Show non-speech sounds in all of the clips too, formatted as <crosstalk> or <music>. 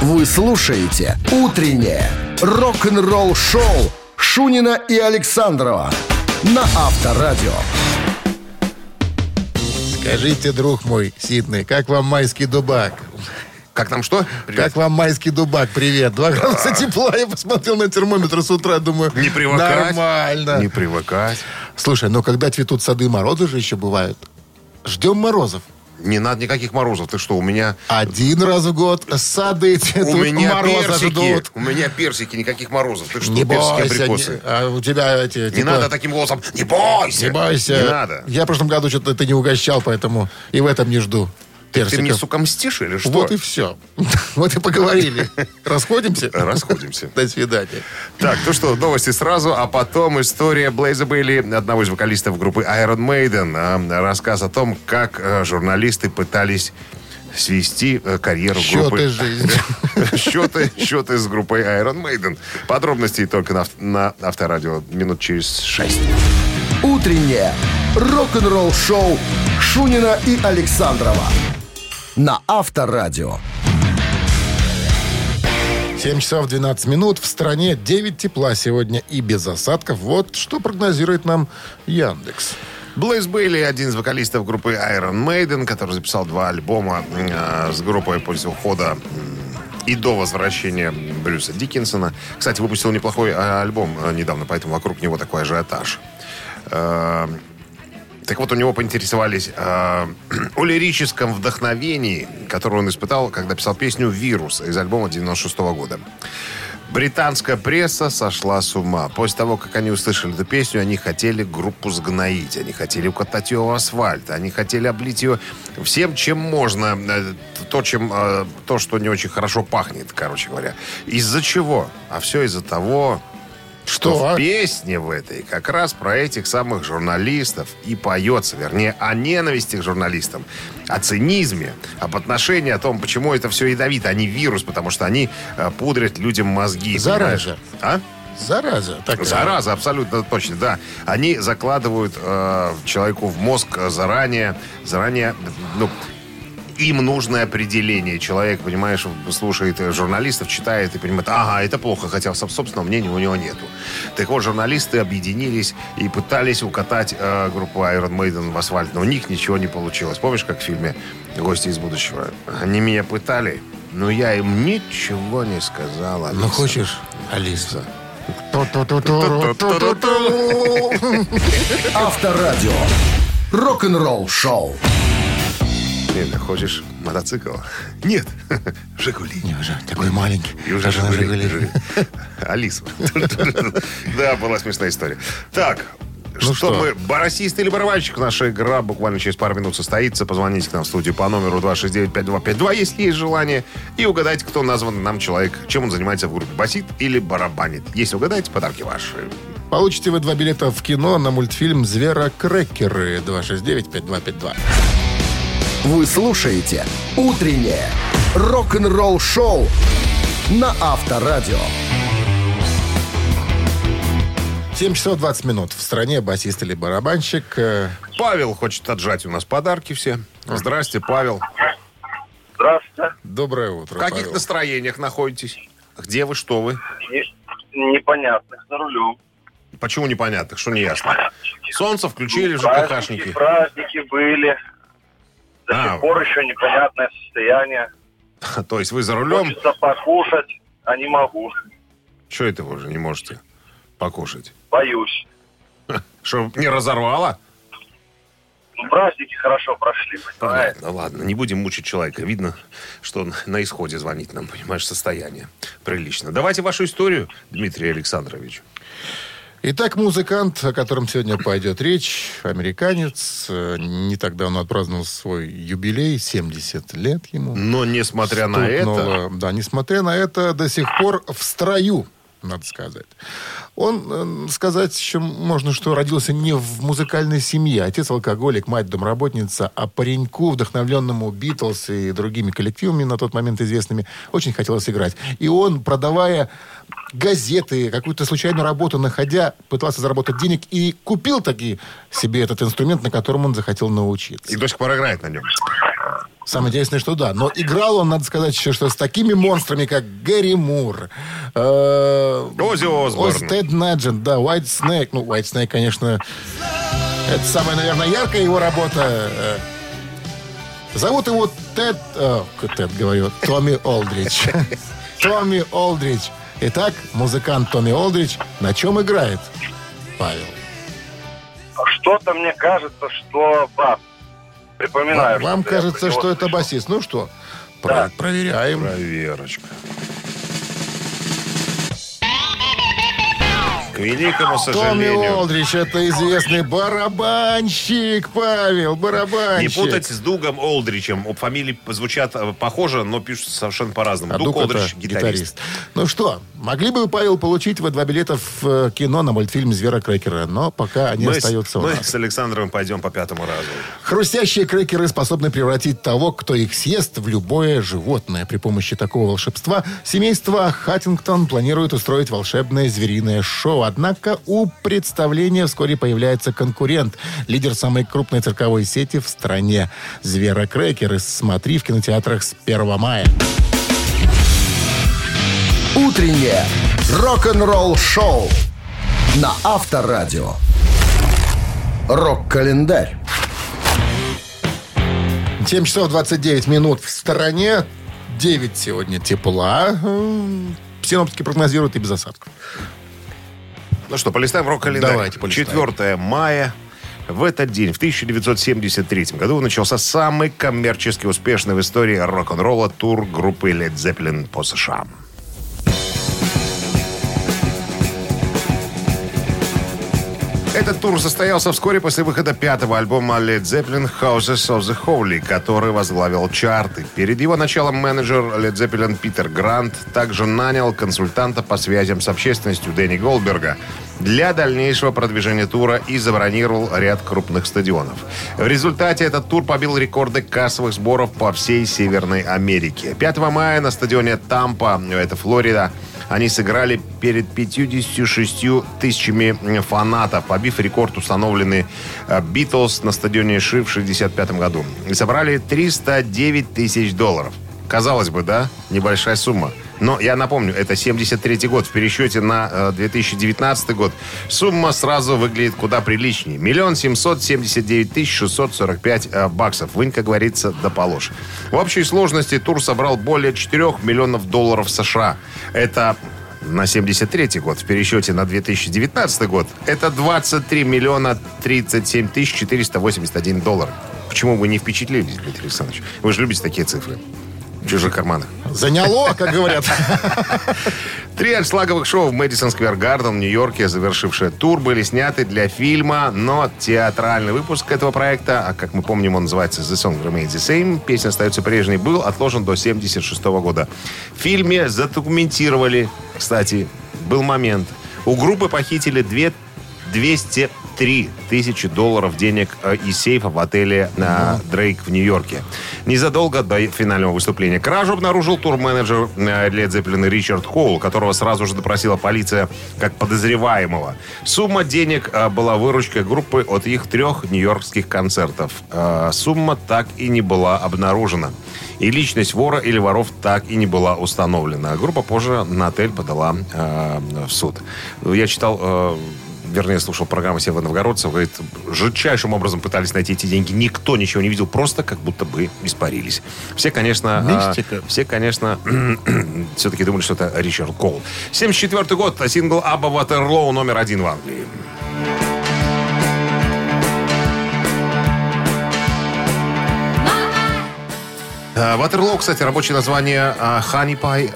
Вы слушаете «Утреннее рок-н-ролл-шоу» Шунина и Александрова на Авторадио. Скажите, друг мой, Сиднey, как вам майский дубак? Как там что? Как вам майский дубак? Привет. Два градуса тепла. Я посмотрел на термометр с утра, думаю, Не привыкать. нормально. Не привыкать. Слушай, но когда цветут сады, морозы же еще бывают. Ждем морозов. Не надо никаких морозов. Ты что, у меня... Один раз в год сады цветут, у меня морозы персики. ждут. У меня персики, никаких морозов. Ты что, Не персики, бойся, абрикосы? не- а у тебя эти... Не типа, надо таким голосом. Не бойся. Не бойся. Не надо. Я в прошлом году что-то ты не угощал, поэтому и в этом не жду Ты мне, персиков. сука, мстишь или что? Вот и все. <laughs> Вот и поговорили. Расходимся? Расходимся. <laughs> До свидания. Так, ну что, новости сразу, а потом история Блейза Бейли, одного из вокалистов группы Iron Maiden. А, Рассказ о том, как э, журналисты пытались свести э, карьеру Счеты группы... жизни. <laughs> счеты, счеты с группой Iron Maiden. Подробности только на, на Авторадио минут через шесть. «Утреннее рок-н-ролл-шоу» Шунина и Александрова на Авторадио. 7 часов 12 минут. В стране 9 тепла сегодня и без осадков. Вот что прогнозирует нам Яндекс. Блейз Бейли, один из вокалистов группы Iron Maiden, который записал два альбома э, с группой после ухода и до возвращения Брюса Диккенсона. Кстати, выпустил неплохой э, альбом э, недавно, поэтому вокруг него такой ажиотаж. Так вот, у него поинтересовались э, <clears throat> о лирическом вдохновении, которое он испытал, когда писал песню «Вирус» из альбома 96 года. Британская пресса сошла с ума. После того, как они услышали эту песню, они хотели группу сгноить, они хотели укатать ее в асфальт, они хотели облить ее всем, чем можно, э, то, чем, э, то, что не очень хорошо пахнет, короче говоря. Из-за чего? А все из-за того, что Что? в песне в этой как раз про этих самых журналистов и поется. Вернее, о ненависти к журналистам, о цинизме, об отношении, о том, почему это все ядовито, а не вирус, потому что они э, пудрят людям мозги. Зараза. понимаешь? А? Зараза. такая. Зараза, абсолютно точно, да. Они закладывают э, человеку в мозг э, заранее, заранее, ну, им нужное определение. Человек, понимаешь, слушает журналистов, читает и понимает, ага, это плохо, хотя соб- собственного мнения у него нету. Так вот, журналисты объединились и пытались укатать э, группу Iron Maiden в асфальт, но у них ничего не получилось. Помнишь, как в фильме «Гости из будущего»? Они меня пытали, но я им ничего не сказала. Ну, хочешь, Алиса? Авторадио. Рок-н-ролл-шоу. Или хочешь мотоцикл? <laughs> Нет. <laughs> Жигули. Не, уже такой маленький. И уже на Жигули. «Жигули». <laughs> Алиса. Да, была смешная история. Так, Ну что, что? мы, барасист или барабанщик? Наша игра буквально через пару минут состоится. Позвоните к нам в студию по номеру 269-5252, если есть желание. И угадайте, кто назван нам человек, чем он занимается в группе. Басит или барабанит. Если угадаете, подарки ваши. Получите вы два билета в кино на мультфильм «Зверокрекеры» 269-5252. Вы слушаете «Утреннее рок-н-ролл-шоу» на Авторадио. 7 часов 20 минут. В стране басист или барабанщик. э, Павел хочет отжать у нас подарки все. Здрасте, Павел. Здравствуйте. Доброе утро, В каких Павел. настроениях находитесь? Где вы, что вы? Не- непонятных за рулем. Почему непонятно? Что не ясно? Солнце включили в Праздники, ЖКХшники. праздники были. До А. сих пор еще непонятное состояние. <laughs> То есть вы за рулем? Хочется покушать, а не могу. Что это вы уже не можете покушать? Боюсь. <laughs> Что, не разорвало? Ну, праздники хорошо прошли, понимаете? Ладно, ладно, не будем мучить человека. Видно, что он на исходе звонит нам, понимаешь, состояние прилично. Давайте вашу историю, Дмитрий Александрович. Итак, музыкант, о котором сегодня пойдет речь, американец. э, Не так давно отпраздновал свой юбилей, 70 лет ему. Но несмотря на это, Стукнуло. Да, несмотря на это, до сих пор в строю, надо сказать. Он, э, сказать еще можно, что родился не в музыкальной семье. Отец алкоголик, мать домработница, а пареньку, вдохновленному Битлз и другими коллективами на тот момент известными, очень хотелось играть. И он, продавая газеты, какую-то случайную работу находя, пытался заработать денег и купил таки себе этот инструмент, на котором он захотел научиться. и до сих пор играет на нем. Самое интересное, что да. Но играл он, надо сказать, еще, что с такими монстрами, как Гэри Мур, э, Оззи Осборн. Тед Наджент, да, White Snake. Ну, White Snake, конечно, это самая, наверное, яркая его работа. Зовут его Тед... э, Тед, говорю, Томми Олдрич. <laughs> Томми Олдрич. Итак, музыкант Томми Олдрич на чем играет, Павел? Что-то мне кажется, что бас. Припоминаю. Вам я кажется, что это басист. Ну что, Да. про- проверяем. Проверочка. Великому Томми сожалению. Олдрич, это известный барабанщик, Павел, Не барабанщик. путать с Дугом Олдричем. Фамилии звучат э, похоже, но пишут совершенно по-разному. А Дуг Олдрич гитарист. Ну что, могли бы, Павел, получить вы два билета в э, кино на мультфильм «Звера Крекера», но пока они Мы, с, остаются у мы нас. с Александром пойдем по пятому разу. Хрустящие крекеры способны превратить того, кто их съест, в любое животное. При помощи такого волшебства семейство Хаттингтон планирует устроить волшебное звериное шоу. Однако у представления вскоре появляется конкурент, лидер самой крупной цирковой сети в стране. Зверокрекеры. Смотри в кинотеатрах с 1 мая. Утреннее рок-н-ролл-шоу на Авторадио. Рок-календарь. 7 часов 29 минут в стороне. 9 сегодня тепла. Синоптики прогнозируют и без осадков. Ну что, полистаем рок-календарь. Давайте полистаем. 4 мая. В этот день, в 1973 году, начался самый коммерчески успешный в истории рок-н-ролла тур группы Led Zeppelin по США. Этот тур состоялся вскоре после выхода пятого альбома Led Zeppelin Houses of the Holy, который возглавил чарты. Перед его началом менеджер Led Zeppelin Питер Грант также нанял консультанта по связям с общественностью Дэнни Голдберга для дальнейшего продвижения тура и забронировал ряд крупных стадионов. В результате этот тур побил рекорды кассовых сборов по всей Северной Америке. 5 мая на стадионе Тампа, это Флорида, они сыграли перед 56 тысячами фанатов, побив рекорд, установленный э, Битлз на стадионе Ши в 65 году. И собрали 309 тысяч долларов. Казалось бы, да, небольшая сумма. Но я напомню, это 73 год. В пересчете на э, 2019 год сумма сразу выглядит куда приличнее. Миллион семьсот семьдесят девять тысяч шестьсот сорок пять э, баксов. Вынь, как говорится, да положь. В общей сложности тур собрал более 4 миллионов долларов США. Это на 73 год. В пересчете на 2019 год это 23 миллиона 37 тысяч 481 доллар. Почему вы не впечатлились, Дмитрий Александрович? Вы же любите такие цифры. Чужих карманах. Заняло, как говорят. <laughs> Три анслаговых шоу в Мэдисон Сквер Гарден в Нью-Йорке, завершившие тур, были сняты для фильма, но театральный выпуск этого проекта, а как мы помним, он называется «The Song Remains the Same», песня остается прежней, был отложен до 76 года. В фильме задокументировали, кстати, был момент, у группы похитили две 203 тысячи долларов денег э, из сейфа в отеле на Дрейк в Нью-Йорке. Незадолго до финального выступления кражу обнаружил турменеджер э, Led Zeppelin Ричард Коул, которого сразу же допросила полиция как подозреваемого. Сумма денег э, была выручкой группы от их трех нью-йоркских концертов. Э, Сумма так и не была обнаружена. И личность вора или воров так и не была установлена. Группа позже на отель подала э, в суд. Я читал э, вернее, слушал программу Сева Новгородцев, говорит, жутчайшим образом пытались найти эти деньги. Никто ничего не видел, просто как будто бы испарились. Все, конечно... а, все, конечно, <clears throat> все-таки думали, что это Ричард Кол. 74 год, сингл Абба Ватерлоу номер один в Англии. А, Ватерлоу, кстати, рабочее название Pie,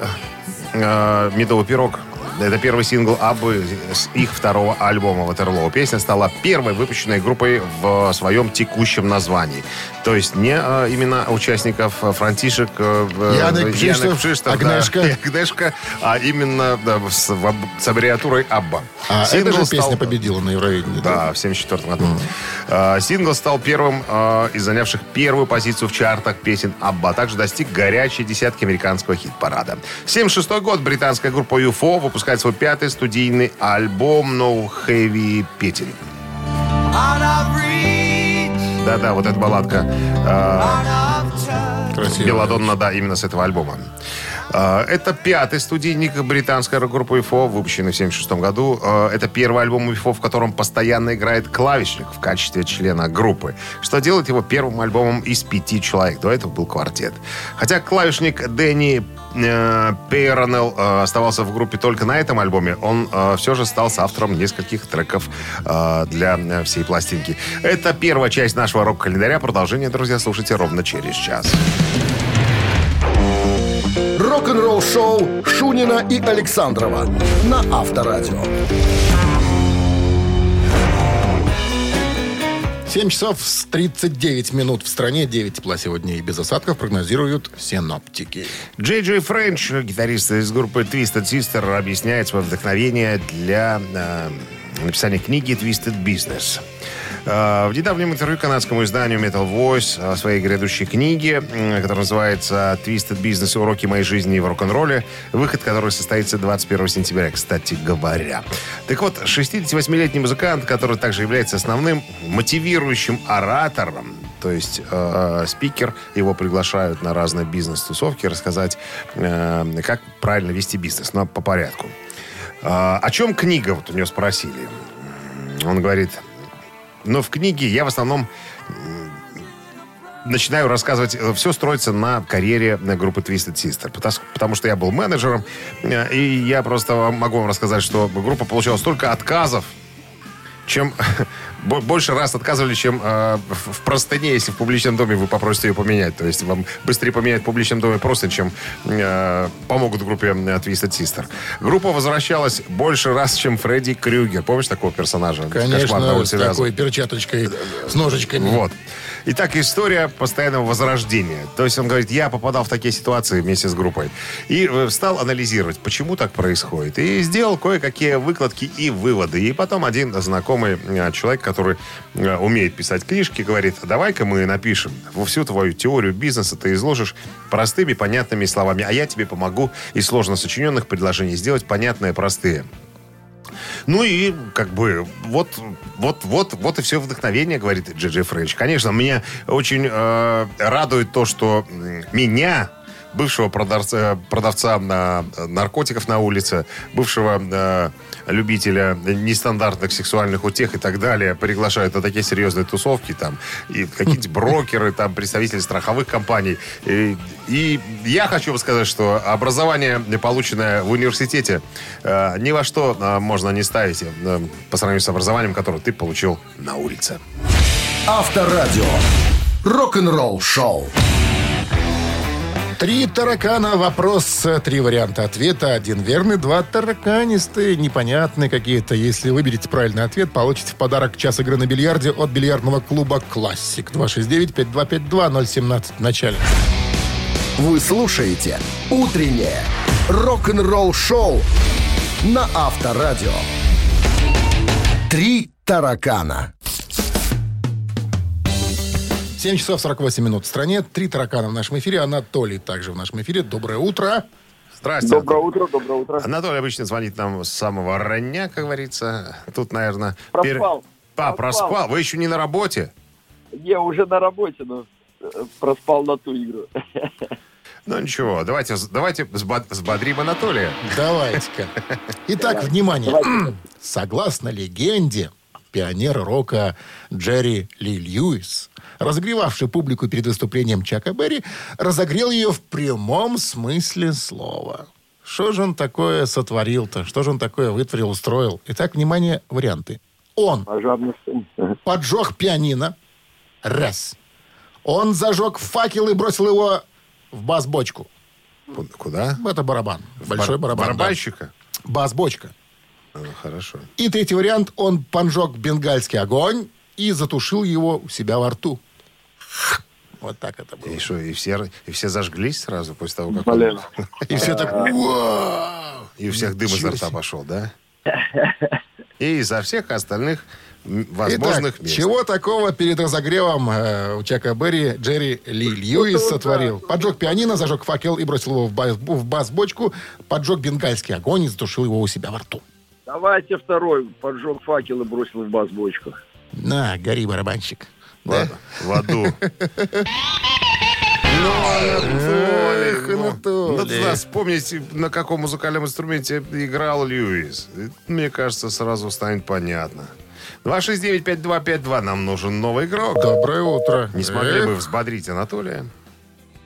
а, медовый пирог. Это первый сингл Аббы с их второго альбома Ватерлоу. Песня стала первой выпущенной группой в своем текущем названии. То есть не а, именно участников а, Франтишек, э, э, Янек Пшиштов, Пшиштов, да, Агнешка. и <laughs> Агнешка, а именно да, с, в с аббревиатурой Абба. А эта Сингл же стал- песня победила на Евровидении. да, в 74 году. А, Сингл стал первым а, из занявших первую позицию в чартах песен Абба, а также достиг горячей десятки американского хит-парада. 76 год британская группа UFO выпускает свой пятый студийный альбом No Heavy Petting. Да-да, вот эта балладка. А, Красивая Беладонна, да, именно с этого альбома. А, Это пятый студийник британской рок-группы UFO, выпущенный в 1976 году. А, Это первый альбом UFO, в котором постоянно играет клавишник в качестве члена группы, что делает его первым альбомом из пяти человек. До этого был квартет. Хотя клавишник Дэнни э, Пейронелл э, оставался в группе только на этом альбоме, он э, все же стал автором нескольких треков для всей пластинки. Это первая часть нашего рок-календаря. Продолжение, друзья, слушайте ровно через час. Рок-н-ролл шоу Шунина и Александрова на Авторадио. 7 часов с 39 минут в стране. 9 тепла сегодня и без осадков прогнозируют синоптики. Джей Джей Френч, гитарист из группы Twisted Sister, объясняет свое вдохновение для э, написания книги Twisted Business. Э, В недавнем интервью канадскому изданию Metal Voice о своей грядущей книге, которая называется «Twisted Business. Уроки моей жизни в рок-н-ролле», выход которой состоится 21 сентября, кстати говоря. Так вот, 68-летний музыкант, который также является основным мотивирующим оратором, то есть э, спикер, его приглашают на разные бизнес-тусовки рассказать, э, как правильно вести бизнес, но по порядку. Э, о чем книга, вот у него спросили. Он говорит, но в книге я в основном начинаю рассказывать, все строится на карьере э, группы Twisted Sister, потому, что я был менеджером, э, и я просто могу вам рассказать, что группа получала столько отказов, чем <laughs> бо- больше раз отказывали, чем э, в простыне, если в публичном доме вы попросите ее поменять. То есть вам быстрее поменять в публичном доме просто, чем э, помогут группе Twisted Sister. Группа возвращалась больше раз, чем Фредди Крюгер. Помнишь такого персонажа? «Кошмар на Конечно, с Вязов»? такой перчаточкой, с ножичками. Вот. Итак, история постоянного возрождения. То есть он говорит, я попадал в такие ситуации вместе с группой. И э, стал анализировать, почему так происходит. И сделал кое-какие выкладки и выводы. И потом один знакомый э, человек, который э, умеет писать книжки, говорит, давай-ка мы напишем всю твою теорию бизнеса, ты изложишь простыми, понятными словами, а я тебе помогу из сложно сочиненных предложений сделать понятные, простые. Ну и как бы вот, вот, вот, вот и все вдохновение, говорит Джей Френч. Конечно, меня очень э, радует то, что меня бывшего продавца, продавца на, наркотиков на улице, бывшего э, любителя нестандартных сексуальных утех и так далее, приглашают на такие серьезные тусовки, там, и какие-нибудь <laughs> брокеры, там, представители страховых компаний. И, и я хочу вам сказать, что образование, полученное в университете, э, ни во что э, можно не ставить э, по сравнению с образованием, которое ты получил на улице. Авторадио. Рок-н-ролл шоу. Три таракана, вопрос, э, три варианта ответа. Один верный, два тараканистые, непонятные какие-то. Если выберете правильный ответ, получите в подарок час игры на бильярде от бильярдного клуба «Классик». 269-5252-017 в начале. Вы слушаете «Утреннее рок-н-ролл шоу» на Авторадио. Три таракана. 7 часов 48 минут в стране. Три таракана в нашем эфире. Анатолий также в нашем эфире. Доброе утро. Здрасте. Доброе утро, доброе утро. Анатолий обычно звонит нам с самого рання, как говорится. Тут, наверное... Проспал. А, Проспал. проспал. Вы еще не на работе? Я уже на работе, но э, проспал на ту игру. Ну ничего, давайте, давайте взбодрим Анатолия. Давайте-ка. Итак, внимание. Согласно легенде, пионер рока Джерри Ли Льюис, разогревавший публику перед выступлением Чака Берри, разогрел ее в прямом смысле слова. Что же он такое сотворил-то? Что же он такое вытворил, устроил? Итак, внимание, варианты. Он поджег пианино. Раз. Он зажег факел и бросил его в бас-бочку. Ку- Куда? Это барабан. Большой Бар- барабан. да. Барабанщика? Бас-бочка. А, хорошо. И третий вариант. Он поджег бенгальский огонь и затушил его у себя во рту. Вот так это было. И что, и все, и все зажглись сразу после того, как... он- Блин. <laughs> И все так... И у всех дым изо Ничего рта пошел, да? И изо всех остальных возможных Итак, мест. чего такого перед разогревом э, у Чака Берри Джерри Ли Льюис сотворил? Поджег пианино, зажег факел и бросил его в, бас- в бас-бочку, поджег бенгальский огонь и затушил его у себя во рту. Давайте второй. Поджег факел и бросил в бас-бочку. На, гори, барабанщик. Да? Ладно, в аду. Ну. Надо надо вспомнить, на каком музыкальном инструменте играл Льюис. Мне кажется, сразу станет понятно. 269-5252, нам нужен новый игрок. Доброе утро. Не смогли бы взбодрить Анатолия.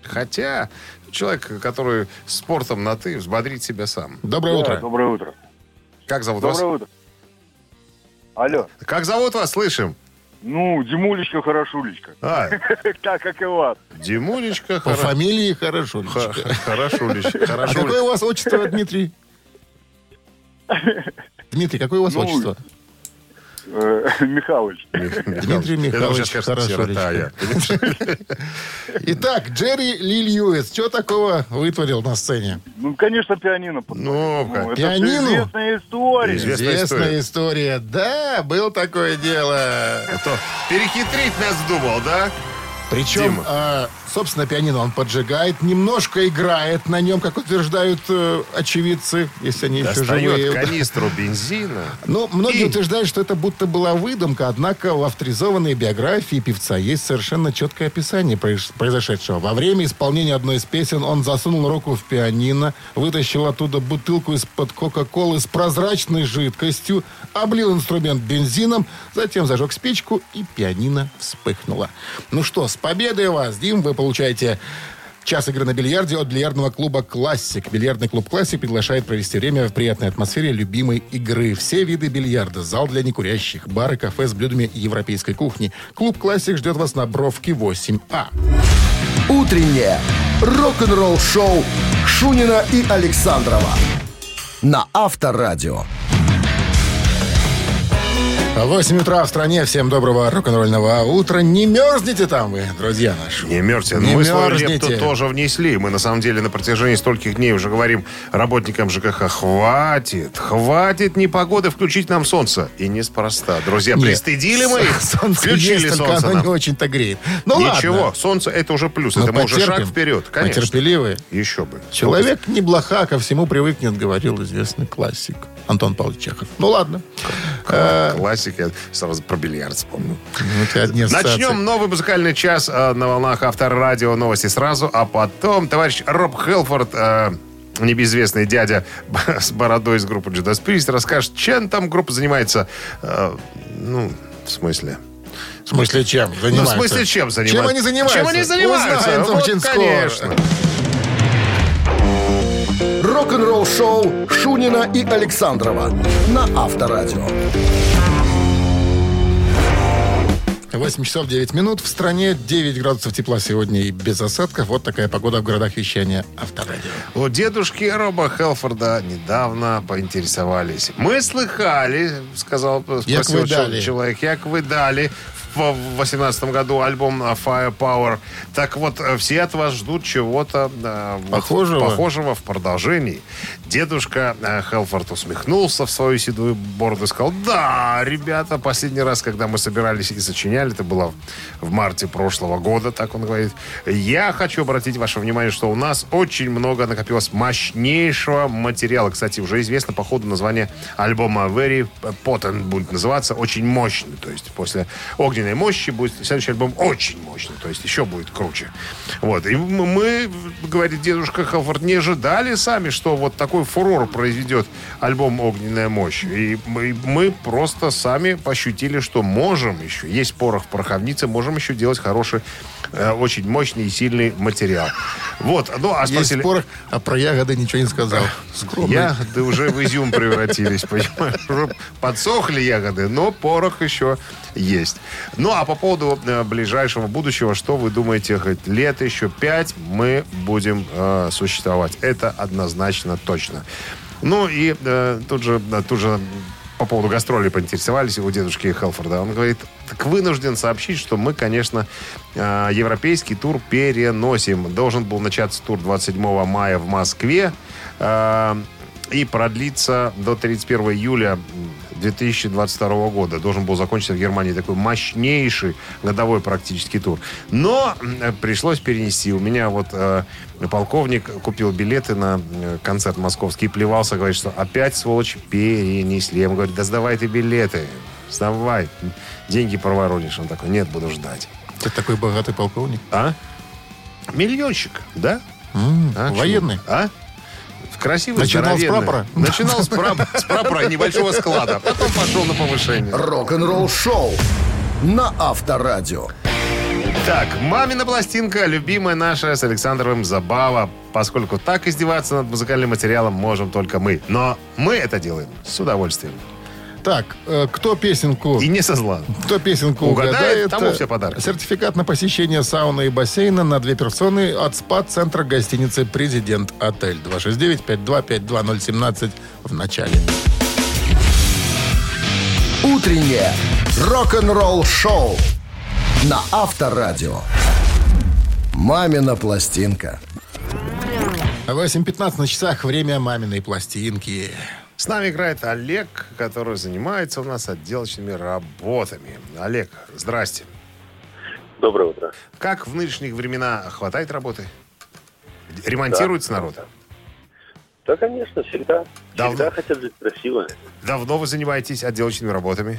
Хотя человек, который спортом на «ты», взбодрить себя сам. Доброе Да, утро. Доброе утро. Как зовут Доброе вас? утро. Алло. Как зовут вас? Слышим. Ну, Димулечка, хорошулечка. А, <laughs> Так, как и вас. Димулечка. По фамилии хорошо. х- Личка. Хорошулечка. <laughs> А Хорошулечка. какое у вас отчество, Дмитрий? <laughs> Дмитрий, какое у вас Ну, отчество? Э, <laughs> Михалыч. Дмитрий Михайлович я. <laughs> Итак, Джерри Ли Льюис, что такого вытворил на сцене? Ну, конечно, пианино. Ну, это Пианино? известная история. Известная история. Да, был такое дело. Перехитрить нас думал, да? Причем. Собственно, пианино он поджигает, немножко играет на нем, как утверждают э, очевидцы, если они еще живые. Достает <laughs> канистру бензина. Ну, многие И- утверждают, что это будто была выдумка, однако в авторизованной биографии певца есть совершенно четкое описание произ- произошедшего. Во время исполнения одной из песен он засунул руку в пианино, вытащил оттуда бутылку из-под Кока-Колы с прозрачной жидкостью, облил инструмент бензином, затем зажег спичку, и пианино вспыхнуло. Ну что, с победой вас, Дим, вы получаете... Час игры на бильярде от бильярдного клуба «Классик». Бильярдный клуб «Классик» приглашает провести время в приятной атмосфере любимой игры. Все виды бильярда, зал для некурящих, бары, кафе с блюдами европейской кухни. Клуб «Классик» ждет вас на Бровке 8А. Утреннее рок-н-ролл-шоу Шунина и Александрова на Авторадио. 8 утра в стране. Всем доброго рок-н-ролльного утра. Не мерзните там вы, друзья наши. Не мерзте. Не мы свою мерзните. лепту тоже внесли. Мы, на самом деле, на протяжении стольких дней уже говорим работникам ЖКХ, хватит, хватит непогоды включить нам солнце. И неспроста. Друзья, Нет, пристыдили мы их, Солнце включили есть, солнце оно нам. не очень-то греет. Ну Ничего, ладно. солнце это уже плюс. Мы это мы уже шаг вперед. Конечно. Потерпеливые. Еще бы. Человек не блоха, ко всему привыкнет, говорил известный классик Антон Павлович Чехов. Ну ладно. Э, Классика. Я сразу про бильярд вспомнил. у тебя одни ассоциации. Начнем новый музыкальный час э, на волнах Авторадио. Новости сразу, а потом товарищ Роб Хелфорд, э, небезвестный дядя <laughs> с бородой из группы Judas Priest, расскажет, чем там группа занимается. Э, ну, в смысле? В смысле, чем Ну, в смысле, чем занимаются? Чем они занимаются? Чем они занимаются? Узнаем Вот, очень скоро. Рок-н-ролл-шоу Шунина и Александрова на Авторадио. 8 часов 9 минут. В стране 9 градусов тепла сегодня и без осадков. Вот такая погода в городах вещания Авторадио. У дедушки Роба Хелфорда недавно поинтересовались. Мы слыхали, сказал, спросил человек, как вы дали в 2018 году альбом э, Firepower. Так вот, э, все от вас ждут чего-то э, вот Похожего? похожего в продолжении. Дедушка э, Хелфорд усмехнулся в свою седую бороду и сказал, да, ребята, последний раз, когда мы собирались и сочиняли, это было в марте прошлого года, так он говорит, я хочу обратить ваше внимание, что у нас очень много накопилось мощнейшего материала. Кстати, уже известно по ходу название альбома Very Potent будет называться, очень мощный. То есть после огненной мощи будет следующий альбом очень мощный, то есть еще будет круче. Вот. И мы, говорит дедушка Хелфорд, не ожидали сами, что вот такой фурор произведет альбом «Огненная мощь». И мы, мы просто сами ощутили, что можем еще, есть порох в пороховнице, можем еще делать хороший, очень мощный и сильный материал. Вот. Ну, а Есть спросили... порох, а про ягоды ничего не сказал. Скромный. Ягоды уже в изюм превратились, понимаешь? Подсохли ягоды, но порох еще есть. Ну, а по поводу э, ближайшего будущего, что вы думаете, хоть лет еще пять мы будем э, существовать? Это однозначно точно. Ну, и э, тут же, э, тут же по поводу гастролей поинтересовались у дедушки Хелфорда. Он говорит, так вынужден сообщить, что мы, конечно, э, европейский тур переносим. Должен был начаться тур 27 мая в Москве э, и продлиться до 31 июля 2022 года. Должен был закончиться в Германии такой мощнейший годовой практически тур. Но пришлось перенести. У меня вот э, полковник купил билеты на э, концерт московский и плевался, говорит, что опять, сволочь, перенесли. Я ему говорю, да сдавай ты билеты. Миллионщик, да? М, А, Военный. чего? А? Красивый, Начинал с здоровенный. прапора? Начинал с, прап- с прапора небольшого склада. Потом пошел на повышение. Рок-н-ролл шоу на Авторадио. Так, мамина пластинка, любимая наша с Александровым Забава. Поскольку так издеваться над музыкальным материалом можем только мы. Но мы это делаем с удовольствием. Так, э, кто песенку... И не со зла. Кто песенку Угадает, угадает, тому э, все подарки. Сертификат на посещение сауны и бассейна на две персоны от СПА-центра гостиницы «Президент Отель». 269-525-2017 в начале. Утреннее рок-н-ролл шоу на Авторадио. Мамина пластинка. 8.15 на часах. Время маминой пластинки. С нами играет Олег, который занимается у нас отделочными работами. Олег, здрасте. Доброе утро. Как в нынешних времена хватает работы? Ремонтируется народ? Да, конечно, всегда. Давно? Всегда хотят жить красиво. Давно вы занимаетесь отделочными работами?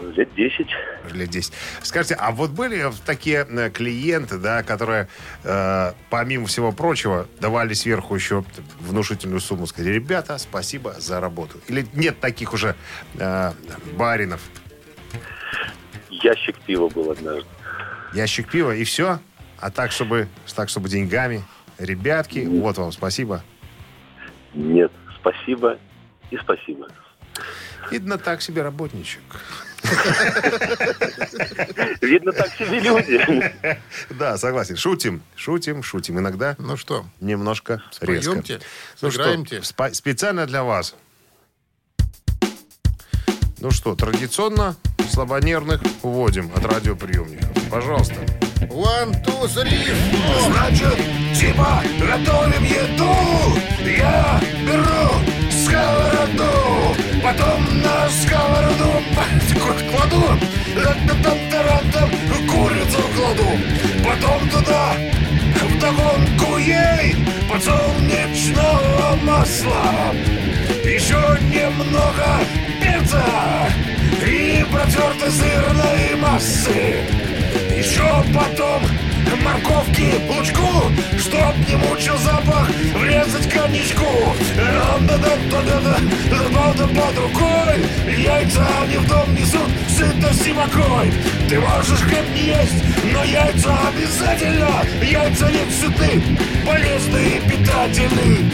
Лет 10. Лет 10. Скажите, а вот были такие э, клиенты, да, которые, э, помимо всего прочего, давали сверху еще внушительную сумму, сказали, ребята, спасибо за работу. Или нет таких уже э, баринов? Ящик пива был однажды. Ящик пива и все? А так, чтобы, так, чтобы деньгами? Ребятки, вот вам спасибо. Нет, спасибо и спасибо. Видно, так себе работничек. Видно, так себе люди. Да, согласен. Шутим, шутим, шутим. Иногда Ну что, немножко резко. споемте, Ну что, сыграемте? спа- специально для вас. Ну что, традиционно слабонервных уводим от радиоприемников. Пожалуйста. One, two, three. Значит, типа готовим еду Я беру сковороду Потом на сковороду <laughs> кладу ра-та-та-та-ра-та, Курицу кладу. Потом туда вдогонку ей Подсолнечного масла. Еще немного перца И протертой сырной массы. Еще потом морковки, лучку, чтоб не мучил запах, врезать коньячку. Ра-да-да-да-да-да, под рукой, яйца они в дом несут сытость и покой. Ты можешь хлеб не есть, но яйца обязательно. Яйца не сыты, полезны и питательны.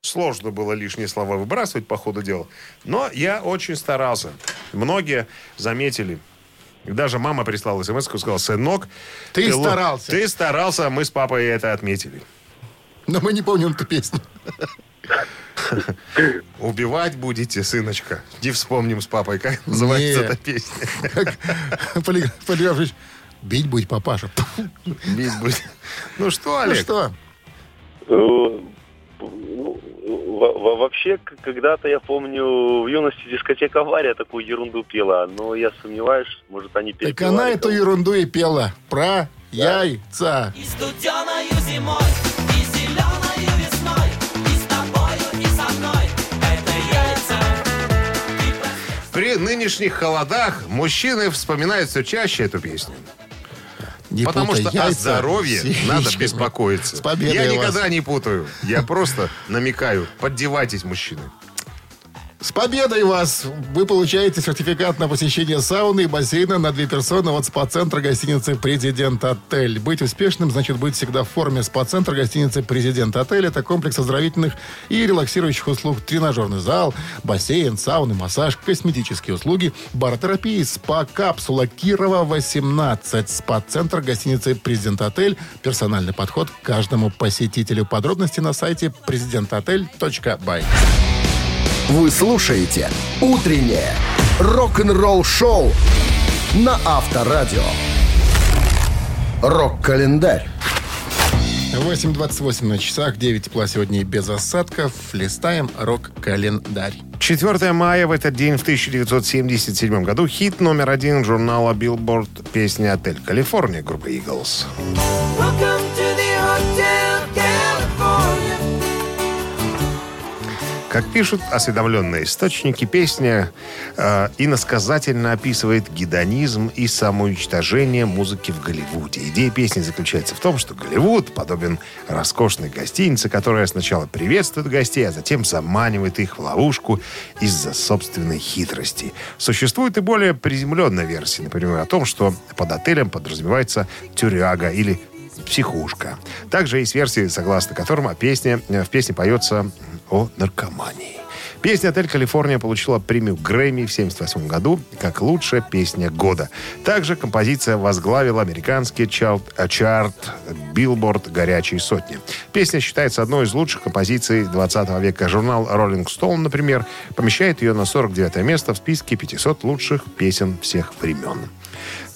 Сложно было лишние слова выбрасывать по ходу дела. Но я очень старался. Многие заметили. Даже мама прислала смс и сказала, сынок... Ты лу- старался». Ты старался, а мы с папой это отметили. Но мы не помним эту песню. Убивать будете, сыночка. Не вспомним с папой, как называется эта песня. Полиграф Полиграф Ильич, бить будет папаша. Бить будет. Ну что, Ну Олег? что, Ну, во- во- Вообще, когда-то, я помню, в юности дискотека «Авария» такую ерунду пела, но я сомневаюсь, может, они так перепевали она эту ерунду и пела. Про яйца. И студеною зимой, и зеленою весной, и с тобою, и со мной. Это яйца. При нынешних холодах мужчины вспоминают все чаще эту песню. Не Потому путай что о яйца здоровье с надо беспокоиться. С Я вас. никогда не путаю. Я просто намекаю. Поддевайтесь, мужчины. С победой вас! Вы получаете сертификат на посещение сауны и бассейна на две персоны от СПА-центра гостиницы «Президент Отель». Быть успешным значит быть всегда в форме СПА-центра гостиницы «Президент Отель». Это комплекс оздоровительных и релаксирующих услуг. Тренажерный зал, бассейн, сауны, массаж, косметические услуги, баротерапия, СПА-капсула Кирова, 18. СПА-центр гостиницы «Президент Отель». Персональный подход к каждому посетителю. Подробности на сайте президентотель.бай. Вы слушаете «Утреннее рок-н-ролл-шоу» на Авторадио. Рок-календарь. 8.28 на часах, 9 тепла сегодня и без осадков. Листаем рок-календарь. 4 мая в этот день в 1977 году хит номер один журнала Billboard песня «Отель Калифорния» группы Eagles. Welcome Как пишут осведомленные источники, песня э, иносказательно описывает гедонизм и самоуничтожение музыки в Голливуде. Идея песни заключается в том, что Голливуд подобен роскошной гостинице, которая сначала приветствует гостей, а затем заманивает их в ловушку из-за собственной хитрости. Существует и более приземленная версия, например, о том, что под отелем подразумевается тюряга или психушка. Также есть версии, согласно которым песня, в песне поется о наркомании. Песня «Отель Калифорния» получила премию Грэмми в 1978 году как лучшая песня года. Также композиция возглавила американский чарт, э, чарт Billboard «Горячие сотни». Песня считается одной из лучших композиций 20 века. Журнал Rolling Stone, например, помещает ее на 49 место в списке 500 лучших песен всех времен.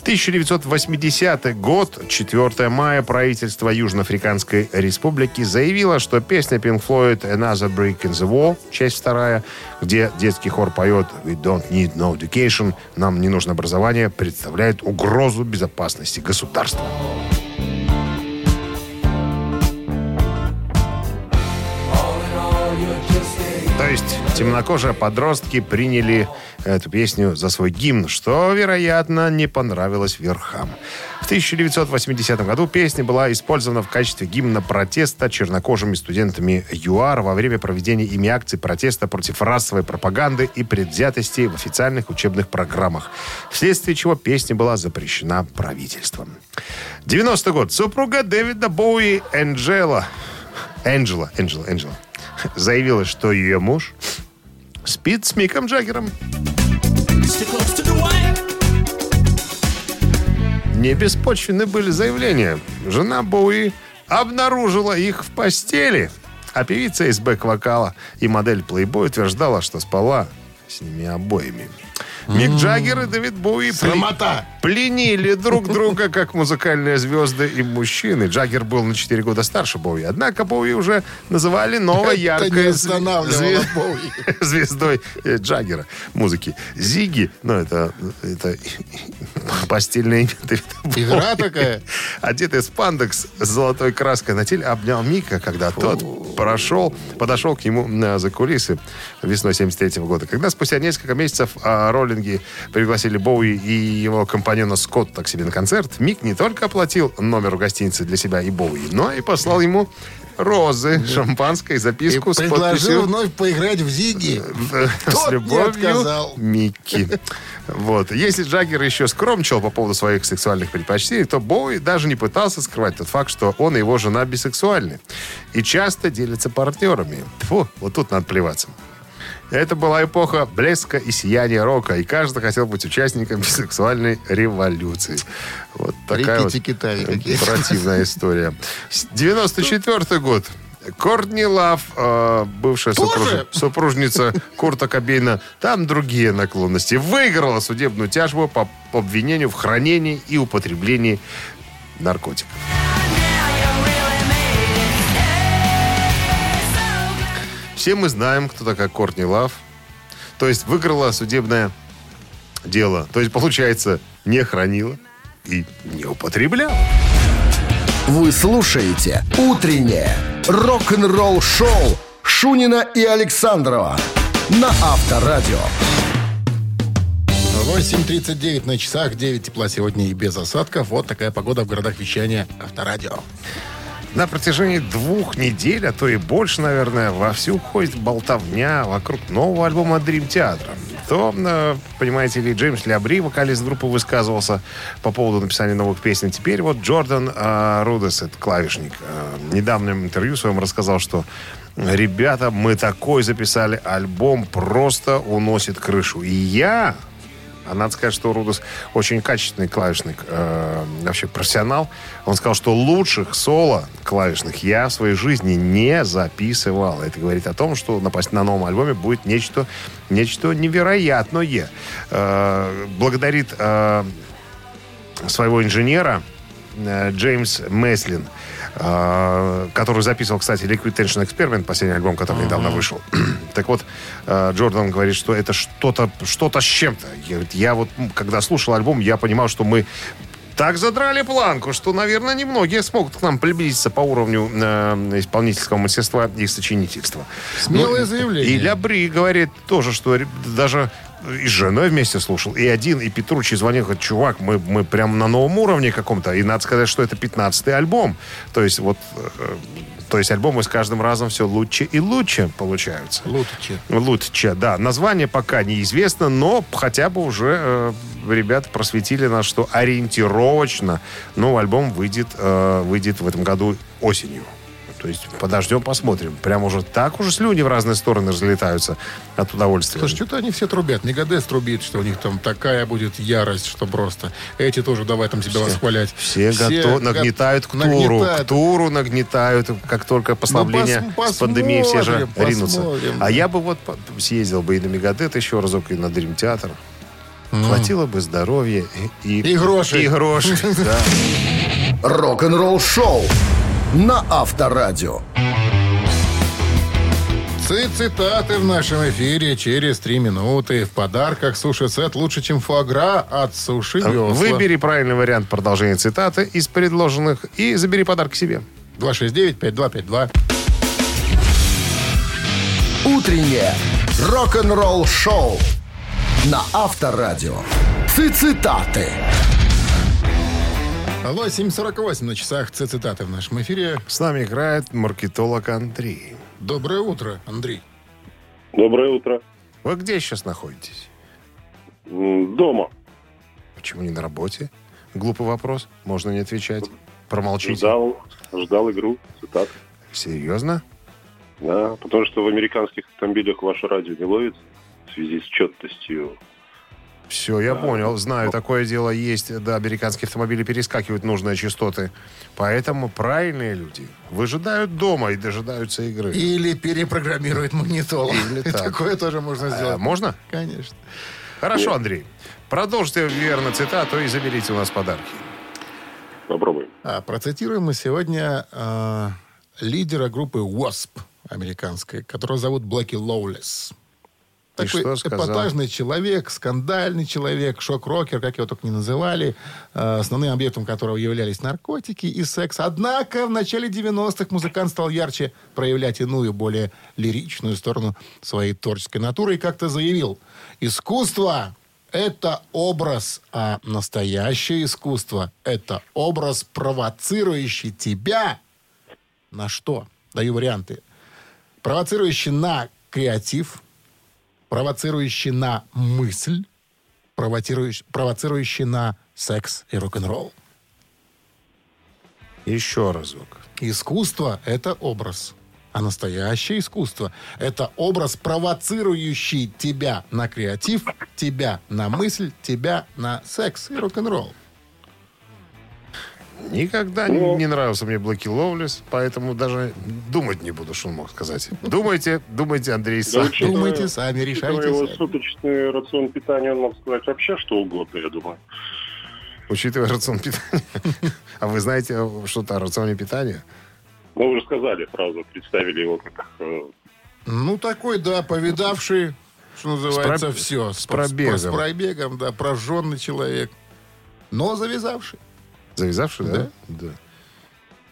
1980 год, 4 мая, правительство Южноафриканской республики заявило, что песня Pink Floyd «Another Brick in the Wall», часть вторая, где детский хор поет «We don't need no education», «Нам не нужно образование», представляет угрозу безопасности государства. То есть темнокожие подростки приняли эту песню за свой гимн, что, вероятно, не понравилось верхам. В 1980 году песня была использована в качестве гимна протеста чернокожими студентами ЮАР во время проведения ими акций протеста против расовой пропаганды и предвзятости в официальных учебных программах, вследствие чего песня была запрещена правительством. 90 год. Супруга Дэвида Боуи Энджела Энджела, Энджела, Энджела заявила, что ее муж спит с Миком Джаггером. Не беспочвенны были заявления. Жена Боуи обнаружила их в постели. А певица из бэк-вокала и модель Playboy утверждала, что спала с ними обоими. Мик Джаггер и Дэвид Боуи Срамота. пленили друг друга, как музыкальные звезды и мужчины. Джаггер был на 4 года старше Боуи. Однако Боуи уже называли новой яркой останавливало зве- Боуи. <laughs> звездой э, Джаггера музыки. Зиги, ну это, это постельное имя Дэвида. Игра такая. Одетый спандекс с золотой краской на теле, обнял Мика, когда тот прошел, подошел к нему на за кулисы весной 73 года. Когда спустя несколько месяцев а, роллинги пригласили Боуи и его компаньона Скотта к себе на концерт, Мик не только оплатил номер в гостинице для себя и Боуи, но и послал ему розы, шампанское и И записку с предложил подписью вновь поиграть в Зиги. с Тот не любовью. Микки. Вот. Если Джаггер еще скромничал по поводу своих сексуальных предпочтений, то Боуи даже не пытался скрывать тот факт, что он и его жена бисексуальны. И часто делятся партнерами. Фу, вот тут надо плеваться. Это была эпоха блеска и сияния рока, и каждый хотел быть участником <laughs> бисексуальной революции. Вот такая вот Рикки-тикки-тави какие. противная <laughs> история. С- 94 год. Кортни Лав, э, бывшая супруж- супружница Курта Кобейна, там другие наклонности, выиграла судебную тяжбу по обвинению в хранении и употреблении наркотиков. Все мы знаем, кто такая Кортни Лав. То есть выиграла судебное дело. То есть, получается, не хранила и не употребляла. Вы слушаете «Утреннее рок-н-ролл-шоу» Шунина и Александрова на Авторадио. 8.39 на часах, 9 тепла сегодня и без осадков. Вот такая погода в городах вещания Авторадио. На протяжении двух недель, а то и больше, наверное, вовсю ходит болтовня вокруг нового альбома Dream Theater. То, э, понимаете ли, Джеймс Лябри, вокалист группы, высказывался по поводу написания новых песен. Теперь вот Джордан э, Рудес, это клавишник, э, в недавнем интервью своем рассказал, что ребята, мы такой записали альбом, просто уносит крышу. И я а надо сказать, что Рудос очень качественный клавишник, э, вообще профессионал. Он сказал, что лучших соло клавишных я в своей жизни не записывал. Это говорит о том, что на, пос- на новом альбоме будет нечто, нечто невероятное. Э, благодарит э, своего инженера э, Джеймс Меслин, который записывал, кстати, Liquid Tension Experiment, последний альбом, который недавно вышел. <clears throat> так вот, э, Джордан говорит, что это что-то что с чем-то. Я, вот, когда слушал альбом, я понимал, что мы Так задрали планку, что, наверное, немногие смогут к нам приблизиться по уровню э, исполнительского мастерства и сочинительства. Смелое Ну, заявление. И Лябри говорит тоже, что даже и с женой вместе слушал, и один, и Петручи звонил, говорит, чувак, мы, мы прям на новом уровне каком-то, и надо сказать, что это 15-й альбом. То есть вот, э, то есть альбомы с каждым разом все лучше и лучше получаются. Лутче. Лучше, да. Название пока неизвестно, но хотя бы уже э, ребята просветили нас, что ориентировочно новый альбом выйдет, э, выйдет в этом году осенью. То есть подождем, посмотрим. Прям уже так уже слюни в разные стороны разлетаются от удовольствия. Слушай, что-то они все трубят. Мегадес трубит, что у них там такая будет ярость, что просто. Эти тоже давай там себя восхвалять. все готовы, го- нагнетают к туру. нагнетают. К туру нагнетают, как только послабление Ну, пос- с пандемией все же посмотрим, ринутся. А я бы вот съездил бы и на Мегадет еще разок, и на Дрим Театр. Хватило бы здоровья и, И грошей. И грошей, да. Рок-н-ролл шоу на Авторадио. Цитаты в нашем эфире через три минуты. В подарках суши-сет лучше, чем фуагра от Суши Весла. Выбери правильный вариант продолжения цитаты из предложенных и забери подарок себе. 269-5252. Утреннее рок-н-ролл шоу на Авторадио. Цитаты. 8.48 на часах цитаты в нашем эфире. С нами играет маркетолог Андрей. Доброе утро, Андрей. Доброе утро. Вы где сейчас находитесь? Дома. Почему не на работе? Глупый вопрос. Можно не отвечать. Промолчите. Ждал, ждал игру, цитат. Серьезно? Да, потому что в американских автомобилях ваше радио не ловит в связи с четностью. Все, я понял. Знаю, такое дело есть. Да, американские автомобили перескакивают нужные частоты. Поэтому правильные люди выжидают дома и дожидаются игры. Или перепрограммирует магнитолу. Или так. Такое тоже можно А, сделать. можно? Конечно. Хорошо, Андрей. Продолжите верно цитату и заберите у нас подарки. Попробуем. А, процитируем мы сегодня а, лидера группы Wasp американской, которого зовут Блэки Лоулес. Такой что сказал? эпатажный человек, скандальный человек, шок-рокер, как его только не называли, а, основным объектом которого являлись наркотики и секс. Однако в начале 90-х музыкант стал ярче проявлять иную, более лиричную сторону своей творческой натуры и как-то заявил, искусство это образ, а настоящее искусство – это образ, провоцирующий тебя на что? Даю варианты. Провоцирующий на креатив, провоцирующий на мысль, провоцирующий, провоцирующий на секс и рок-н-ролл. Еще разок. Искусство – это образ. А настоящее искусство – это образ, провоцирующий тебя на креатив, тебя на мысль, тебя на секс и рок-н-ролл. Никогда не- не нравился мне Блэки Ловлес, поэтому даже думать не буду, что он мог сказать. Думайте, думайте, Андрей, сам. учитывая- Думайте сами, решайте Учитывая его сами. суточный рацион питания, он мог сказать вообще что угодно, я думаю. Учитывая рацион питания. А вы знаете что-то о рационе питания? Ну, вы же сказали фразу, представили его как... э, Ну, такой, да, повидавший, что называется, все. с пробегом. С пробегом, да, прожженный человек. Но завязавший. Завязавший, да? Да.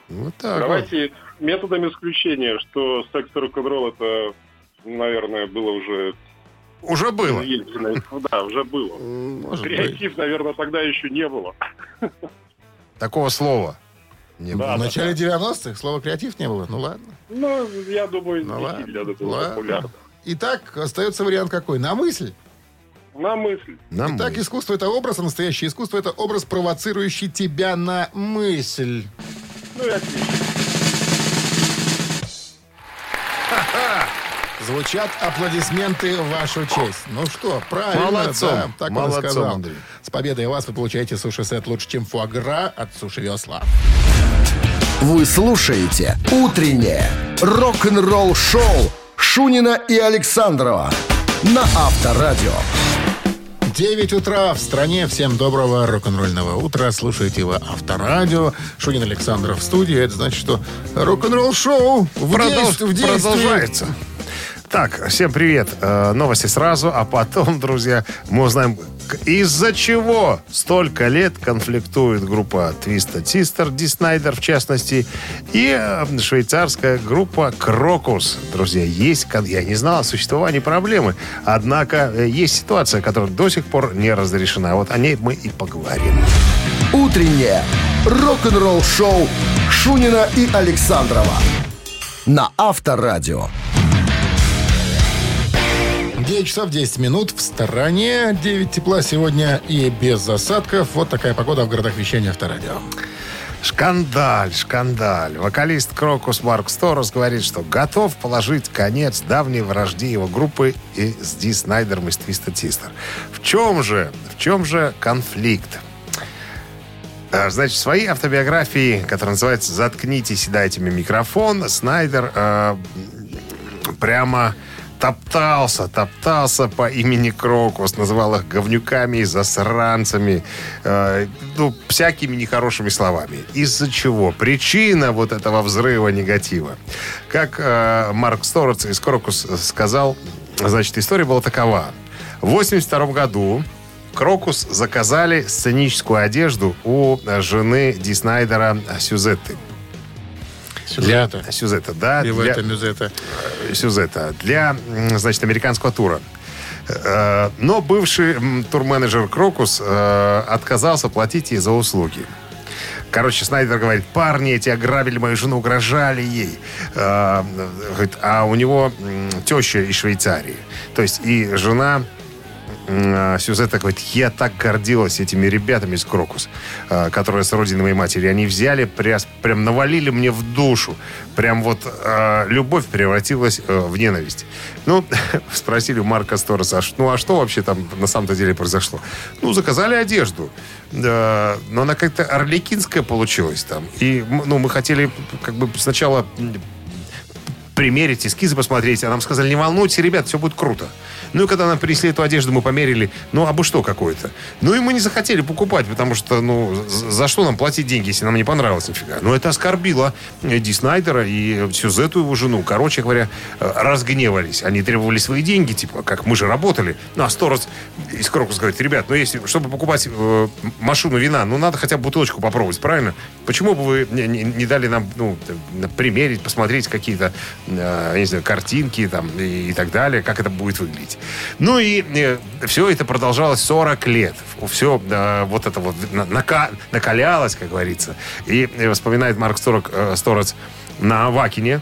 Вот так вот. Давайте методом исключения, что секс и рок-н-ролл это, наверное, было уже... Уже было. Да, уже было. <laughs> Может быть. Креатив, наверное, тогда еще не было. <laughs> Такого слова не было. Да, В да, начале 90-х слова креатив не было. Ну, ладно. Ну, я думаю, Ну, действительно ладно. это было ладно. популярно. Итак, остается вариант какой? На мысль. На мысль. Нам Итак, мысль. искусство – это образ, а настоящее искусство – это образ, провоцирующий тебя на мысль. Ну и отлично. Звучат аплодисменты в вашу честь. Ну что, правильно, Молодцом. да, так он и Молодцом, сказал. Андрей. С победой вас вы получаете суши-сет лучше, чем фуагра от Суши Весла. Вы слушаете «Утреннее рок-н-ролл-шоу» Шунина и Александрова на Авторадио. 9 утра в стране. Всем доброго рок-н-ролльного утра. Слушайте вы Авторадио. Шунин Александров в студии. Это значит, что рок-н-ролл шоу в, Продолж- действ- в действии. Продолжается. Так, всем привет. Э, новости сразу, а потом, <laughs> друзья, мы узнаем, из-за чего столько лет конфликтует группа Твиста Тистер, Ди Снайдер в частности, и э, швейцарская группа Крокус. Друзья, есть, я не знал о существовании проблемы, однако э, есть ситуация, которая до сих пор не разрешена. Вот о ней мы и поговорим. Утреннее рок-н-ролл-шоу Шунина и Александрова на Авторадио. 9 часов 10 минут в стороне. 9 тепла сегодня и без засадков. Вот такая погода в городах вещания Авторадио. Шкандаль, шкандаль. Вокалист Крокус Марк Сторос говорит, что готов положить конец давней вражде его группы и с Ди Снайдером из Твиста Тистер. В чем же, в чем же конфликт? А, Значит, в своей автобиографии, которая называется «Заткнитесь и дайте мне микрофон», Снайдер э, прямо топтался, топтался по имени Крокус, называл их говнюками и засранцами, э, ну, всякими нехорошими словами. Из-за чего? Причина вот этого взрыва негатива. Как э, Марк Сторец из Крокус сказал, значит, история была такова. В 82 году Крокус заказали сценическую одежду у э, жены Ди Снайдера Сюзетта. Сюзетта, да. для- мюзета. Сюзетта для, значит, американского тура. Э, Но бывший турменеджер Крокус э, отказался платить ей за услуги. Короче, Снайдер говорит, парни эти ограбили мою жену, угрожали ей. Э, а у него теща из Швейцарии. То есть и жена Сюзетта говорит, я так гордилась этими ребятами из Крокус, э, которые с родины моей матери. Они взяли, прям, прям навалили мне в душу. Прям вот э, любовь превратилась э, в ненависть. Ну, <laughs> спросили Марка Стороса, «А ш- ну а что вообще там на самом-то деле произошло? Ну, заказали одежду. Но она как-то арлекинская получилась там. И ну, мы хотели как бы сначала примерить, эскизы посмотреть. А нам сказали, не волнуйтесь, ребят, все будет круто. Ну и когда нам принесли эту одежду, мы померили, ну, абы что какое-то. Ну и мы не захотели покупать, потому что, ну, за что нам платить деньги, если нам не понравилось нифига? Ну, это оскорбило э, Ди Снайдера и Сюзету его жену. Короче говоря, э, разгневались. Они требовали свои деньги, типа, как мы же работали. Ну, а Сторос из Крокус говорит, ребят, ну, если, чтобы покупать э, машину вина, ну, надо хотя бы бутылочку попробовать, правильно? Почему бы вы не, не- не дали нам, ну, примерить, посмотреть какие-то, э, не знаю, картинки там и, и так далее, как это будет выглядеть. Ну и все это продолжалось 40 лет. Все вот это вот на- нака- накалялось, как говорится. И э, вспоминает Марк Сторок, э, Сторец на Авакине,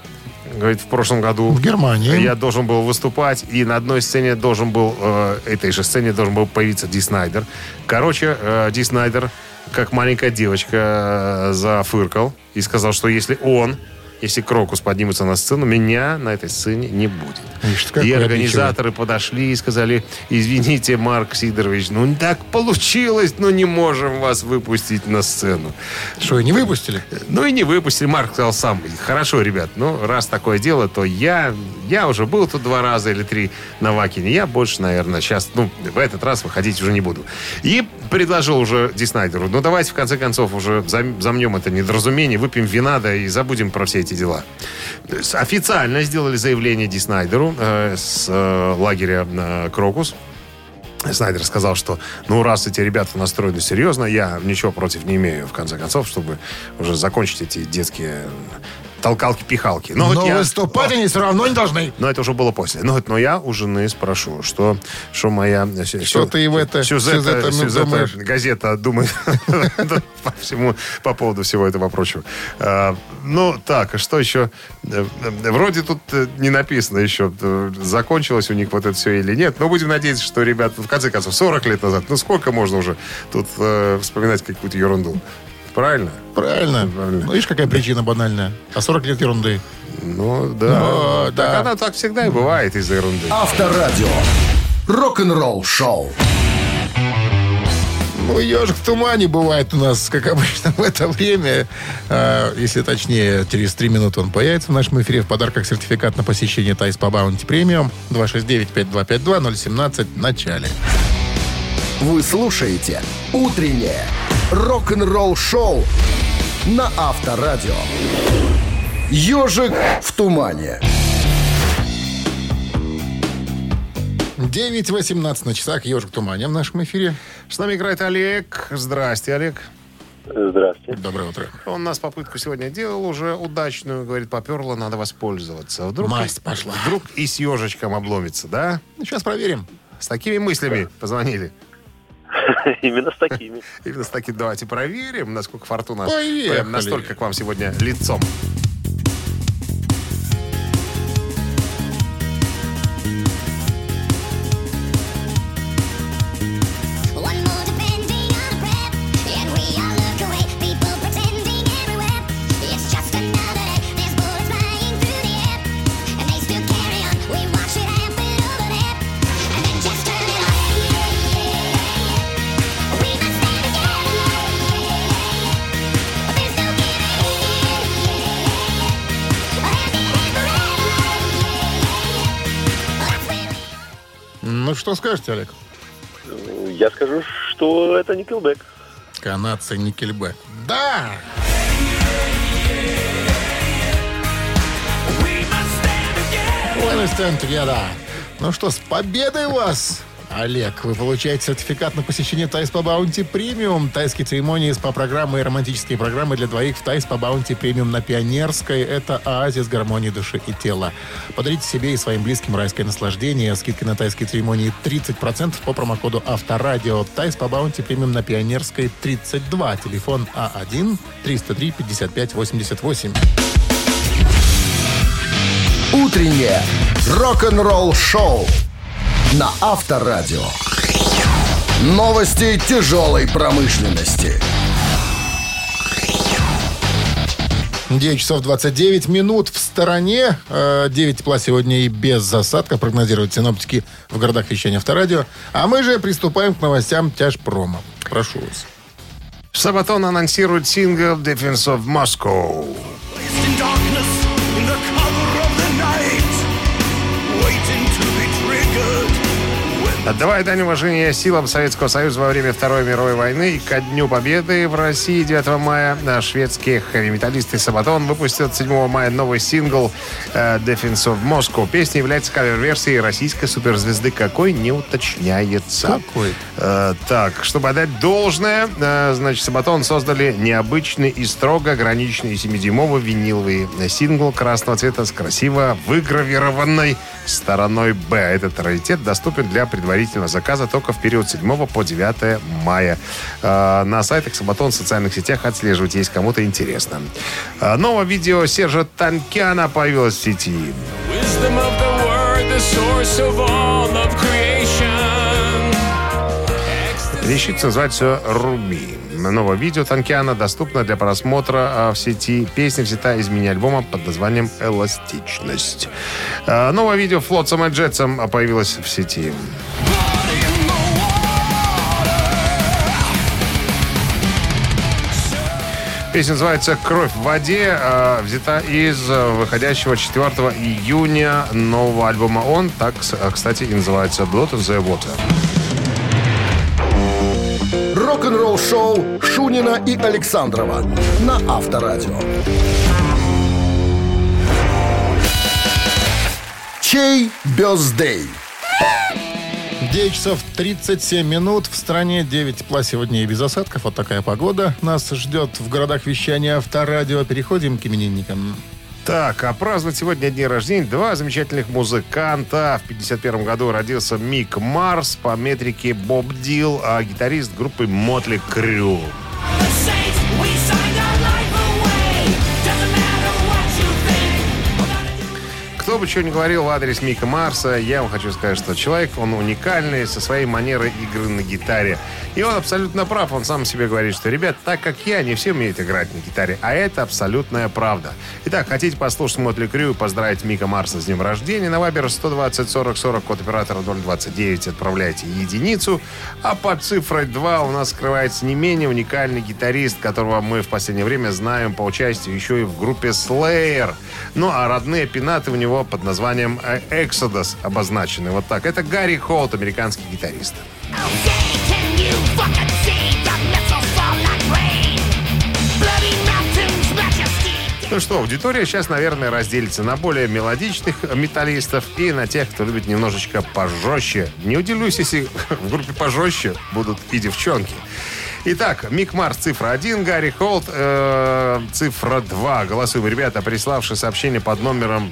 говорит, в прошлом году В Германии. я должен был выступать, и на одной сцене должен был, э, этой же сцене должен был появиться Ди Снайдер. Короче, э, Ди Снайдер, как маленькая девочка, э, зафыркал и сказал, что если он, если Крокус поднимется на сцену, меня на этой сцене не будет. Ишь, и организаторы подошли и сказали, извините, Марк Сидорович, ну так получилось, но не можем вас выпустить на сцену. Что, и не выпустили? Ну и не выпустили. Марк сказал сам, хорошо, ребят, ну раз такое дело, то я, я уже был тут два раза или три на Вакине. Я больше, наверное, сейчас, ну, в этот раз выходить уже не буду. И предложил уже Ди Снайдеру, ну давайте в конце концов уже зам- замнем это недоразумение, выпьем вина, да и забудем про все эти дела. Официально сделали заявление Ди Снайдеру э, с э, лагеря э, Крокус. Снайдер сказал, что ну раз эти ребята настроены серьезно, я ничего против не имею, в конце концов, чтобы уже закончить эти детские толкалки-пихалки. Но, Но, вот я- выступать они все равно не должны. но это уже было после. Но, но я у жены спрошу, что, что моя... Что ты и в это- Сюзетта, ну, Сюзетта, думаешь? газета думает <laughs> по, всему, по поводу всего этого прочего. А, ну, так, а что еще? Э, э, Вроде тут э, не написано еще, э, закончилось у них вот это все или нет. Но будем надеяться, что, ребят, в конце концов, 40 лет назад, ну сколько можно уже тут э, вспоминать какую-то ерунду? Правильно? Правильно. Правильно. Ну, видишь, какая причина банальная. А 40 лет ерунды. Ну, да. Ну, так да. она так всегда и бывает из-за ерунды. Авторадио. Рок-н-ролл шоу. Ну, ежик в тумане бывает у нас, как обычно, <laughs> в это время. А, если точнее, через три минуты он появится в нашем эфире. В подарках сертификат на посещение Тайс по Баунти Премиум. 269-5252-017 в начале. Вы слушаете «Утреннее рок-н-ролл-шоу» на Авторадио. «Ежик в тумане». 9.18 на часах. Ежик в тумане в нашем эфире. С нами играет Олег. Здрасте, Олег. Здравствуйте. Доброе утро. Он нас попытку сегодня делал уже удачную. Говорит, поперло, надо воспользоваться. Вдруг, Масть пошла. Вдруг и с ежичком обломится, да? Ну, сейчас проверим. С такими мыслями позвонили. <laughs> Именно с такими. <laughs> Именно с таким давайте проверим, насколько фортуна настолько к вам сегодня лицом. Что скажете, Олег? Я скажу, что это Nickelback. Канадцы Nickelback. Да! We stand together. Ну что, с победой вас! Олег, вы получаете сертификат на посещение Тай СПА Баунти Премиум. Тайские церемонии, СПА-программы и романтические программы для двоих в Тай СПА Баунти Премиум на Пионерской. Это оазис гармонии души и тела. Подарите себе и своим близким райское наслаждение. Скидка на тайские церемонии 30% по промокоду Авторадио. Тайс по Баунти Премиум на Пионерской 32. Телефон А А1-303-55-88. Утреннее рок-н-ролл-шоу на Авторадио. Новости тяжелой промышленности. 9 часов 29 минут в стороне. Э, 9 тепла сегодня и без засадка, прогнозируют синоптики в городах вещания Авторадио. А мы же приступаем к новостям тяжпрома. Прошу вас. Сабатон анонсирует сингл Defense of Moscow. Отдавая дань уважения силам Советского Союза во время Второй мировой войны и ко Дню Победы в России 9 мая а, шведские хэви-металлисты Сабатон выпустят 7 мая новый сингл э, Defense of Moscow. Песня является кавер-версией российской суперзвезды, какой не уточняется. Какой? Э, так, чтобы отдать должное, э, значит, Сабатон создали необычный и строго ограниченный 7-дюймовый виниловый сингл красного цвета с красиво выгравированной стороной Б. Этот раритет доступен для предварительного заказа только в период 7 по 9 мая. Э, на сайтах Сабатон в социальных сетях отслеживать, если кому-то интересно. Э, новое видео Сержа Танкяна появилось в сети. Вещица называется «Руби». Новое видео Танкиана доступно для просмотра а, в сети. Песня взята из мини-альбома под названием «Эластичность». А, Новое видео Флотсом и Джетсом появилось в сети. Песня называется «Кровь в воде», а, взята из выходящего 4 июня нового альбома «Он». Так, кстати, и называется «Blood in the Water». Рок-н-ролл-шоу Шунина и Александрова на Авторадио. Чей бездей? 9 часов 37 минут. В стране 9 тепла сегодня и без осадков. Вот такая погода нас ждет в городах вещания Авторадио. Переходим к именинникам. Так, а праздновать сегодня дни рождения два замечательных музыканта. В 51 году родился Мик Марс по метрике Боб Дил, а гитарист группы Мотли Крю. Кто бы что ни говорил в адрес Мика Марса, я вам хочу сказать, что человек, он уникальный со своей манерой игры на гитаре. И он абсолютно прав. Он сам себе говорит, что, ребят, так как я, не все умеют играть на гитаре. А это абсолютная правда. Итак, хотите послушать Мотли Крю и поздравить Мика Марса с днем рождения? На Вайбер 120 40 40, код оператора 029, отправляйте единицу. А под цифрой 2 у нас скрывается не менее уникальный гитарист, которого мы в последнее время знаем по участию еще и в группе Slayer. Ну, а родные пенаты у него под названием э, Exodus обозначены. Вот так. Это Гарри Холт, американский гитарист. Ну что, аудитория сейчас, наверное, разделится на более мелодичных металлистов и на тех, кто любит немножечко пожестче. Не удивлюсь, если <laughs> в группе пожестче будут и девчонки. Итак, Мик Марс, цифра 1, Гарри Холт, э, цифра 2. Голосуем, ребята, приславшие сообщение под номером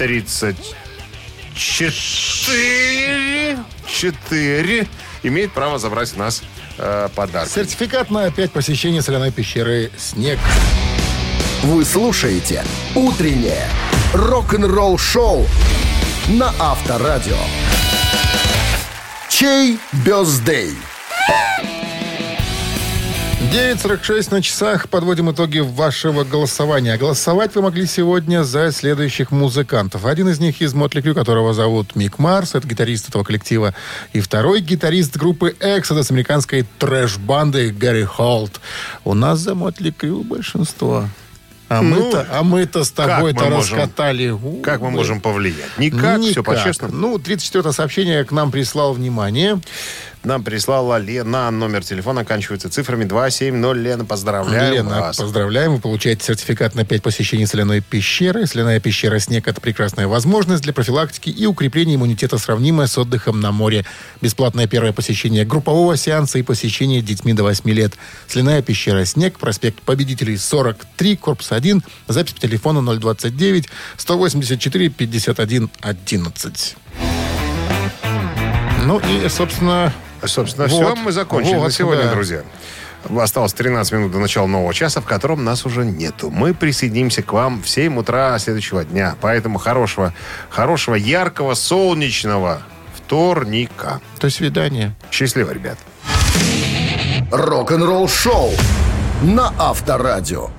34, 4, имеет право забрать у нас э, подарок. Сертификат на 5 посещений соляной пещеры «Снег». Вы слушаете «Утреннее рок-н-ролл-шоу» на Авторадио. Чей бездей? 9.46 на часах. Подводим итоги вашего голосования. Голосовать вы могли сегодня за следующих музыкантов. Один из них из Мотли Крю, которого зовут Мик Марс, это гитарист этого коллектива. И второй гитарист группы Exodus, американской трэш-банды Гарри Холт. У нас за Мотли Крю большинство. А Ну, мы-то, а мы-то с тобой-то мы можем- раскатали. Как мы можем повлиять? Никак, все Никак. по-честному. Ну, 34 сообщение к нам прислал внимание. Нам прислала Лена, номер телефона оканчивается цифрами 270. Лена, поздравляю Лена, вас. поздравляем. Вы получаете сертификат на 5 посещений соляной пещеры. Соляная пещера «Снег» — это прекрасная возможность для профилактики и укрепления иммунитета, сравнимая с отдыхом на море. Бесплатное первое посещение группового сеанса и посещение детьми до 8 лет. Соляная пещера «Снег», проспект Победителей, 43, корпус 1. Запись по телефону 029 184 51 11. Ну и, собственно, Собственно, Вот. все, мы закончили Вот, на сегодня, да. друзья. Осталось 13 минут до начала нового часа, в котором нас уже нету. Мы присоединимся к вам в 7 утра следующего дня. Поэтому хорошего, хорошего, яркого, солнечного вторника. до свидания. Счастливо, ребят. Рок-н-ролл-шоу на Авторадио.